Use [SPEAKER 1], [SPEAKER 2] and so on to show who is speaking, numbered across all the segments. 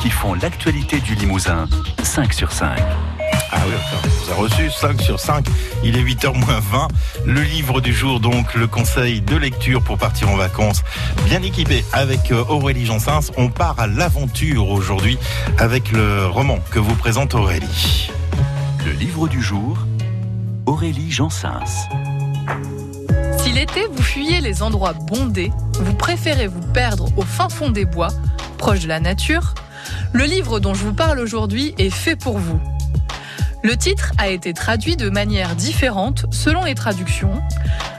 [SPEAKER 1] qui font l'actualité du Limousin. 5 sur 5.
[SPEAKER 2] Ah oui, vous avez reçu 5 sur 5. Il est 8h moins 20. Le livre du jour, donc, le conseil de lecture pour partir en vacances. Bien équipé avec euh, Aurélie Jansens. On part à l'aventure aujourd'hui avec le roman que vous présente Aurélie.
[SPEAKER 1] Le livre du jour, Aurélie Jansens.
[SPEAKER 3] Si l'été vous fuyez les endroits bondés, vous préférez vous perdre au fin fond des bois, proche de la nature, le livre dont je vous parle aujourd'hui est fait pour vous. Le titre a été traduit de manière différente selon les traductions.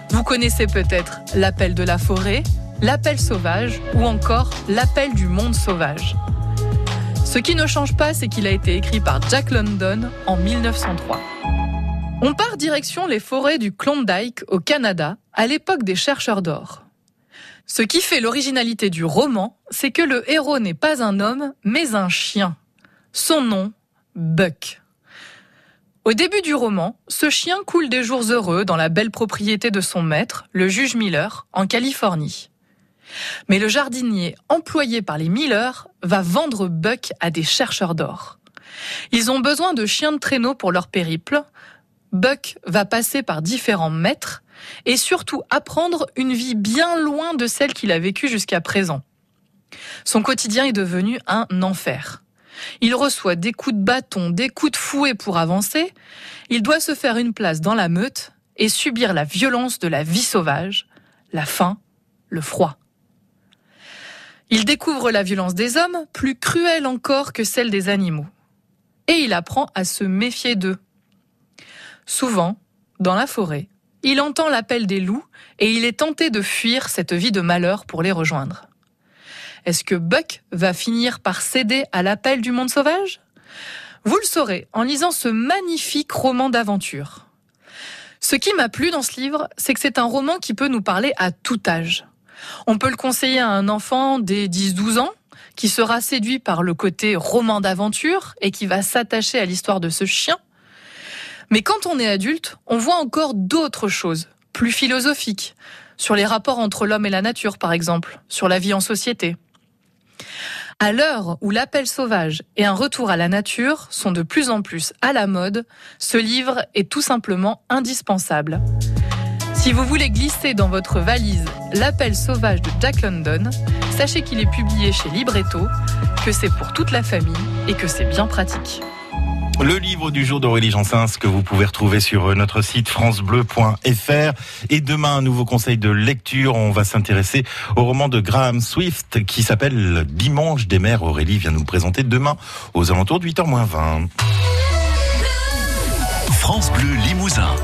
[SPEAKER 3] Vous connaissez peut-être L'appel de la forêt, L'appel sauvage ou encore L'appel du monde sauvage. Ce qui ne change pas, c'est qu'il a été écrit par Jack London en 1903. On part direction les forêts du Klondike au Canada à l'époque des chercheurs d'or. Ce qui fait l'originalité du roman, c'est que le héros n'est pas un homme, mais un chien. Son nom, Buck. Au début du roman, ce chien coule des jours heureux dans la belle propriété de son maître, le juge Miller, en Californie. Mais le jardinier employé par les Miller va vendre Buck à des chercheurs d'or. Ils ont besoin de chiens de traîneau pour leur périple. Buck va passer par différents maîtres et surtout apprendre une vie bien loin de celle qu'il a vécue jusqu'à présent. Son quotidien est devenu un enfer. Il reçoit des coups de bâton, des coups de fouet pour avancer. Il doit se faire une place dans la meute et subir la violence de la vie sauvage, la faim, le froid. Il découvre la violence des hommes, plus cruelle encore que celle des animaux. Et il apprend à se méfier d'eux. Souvent, dans la forêt, il entend l'appel des loups et il est tenté de fuir cette vie de malheur pour les rejoindre. Est-ce que Buck va finir par céder à l'appel du monde sauvage? Vous le saurez en lisant ce magnifique roman d'aventure. Ce qui m'a plu dans ce livre, c'est que c'est un roman qui peut nous parler à tout âge. On peut le conseiller à un enfant des 10-12 ans qui sera séduit par le côté roman d'aventure et qui va s'attacher à l'histoire de ce chien. Mais quand on est adulte, on voit encore d'autres choses, plus philosophiques, sur les rapports entre l'homme et la nature par exemple, sur la vie en société. À l'heure où l'appel sauvage et un retour à la nature sont de plus en plus à la mode, ce livre est tout simplement indispensable. Si vous voulez glisser dans votre valise L'appel sauvage de Jack London, sachez qu'il est publié chez Libretto, que c'est pour toute la famille et que c'est bien pratique.
[SPEAKER 2] Le livre du jour d'Aurélie Jansens que vous pouvez retrouver sur notre site francebleu.fr. Et demain, un nouveau conseil de lecture. On va s'intéresser au roman de Graham Swift qui s'appelle Dimanche des mers. Aurélie vient nous présenter demain aux alentours de 8h20.
[SPEAKER 1] France Bleu Limousin.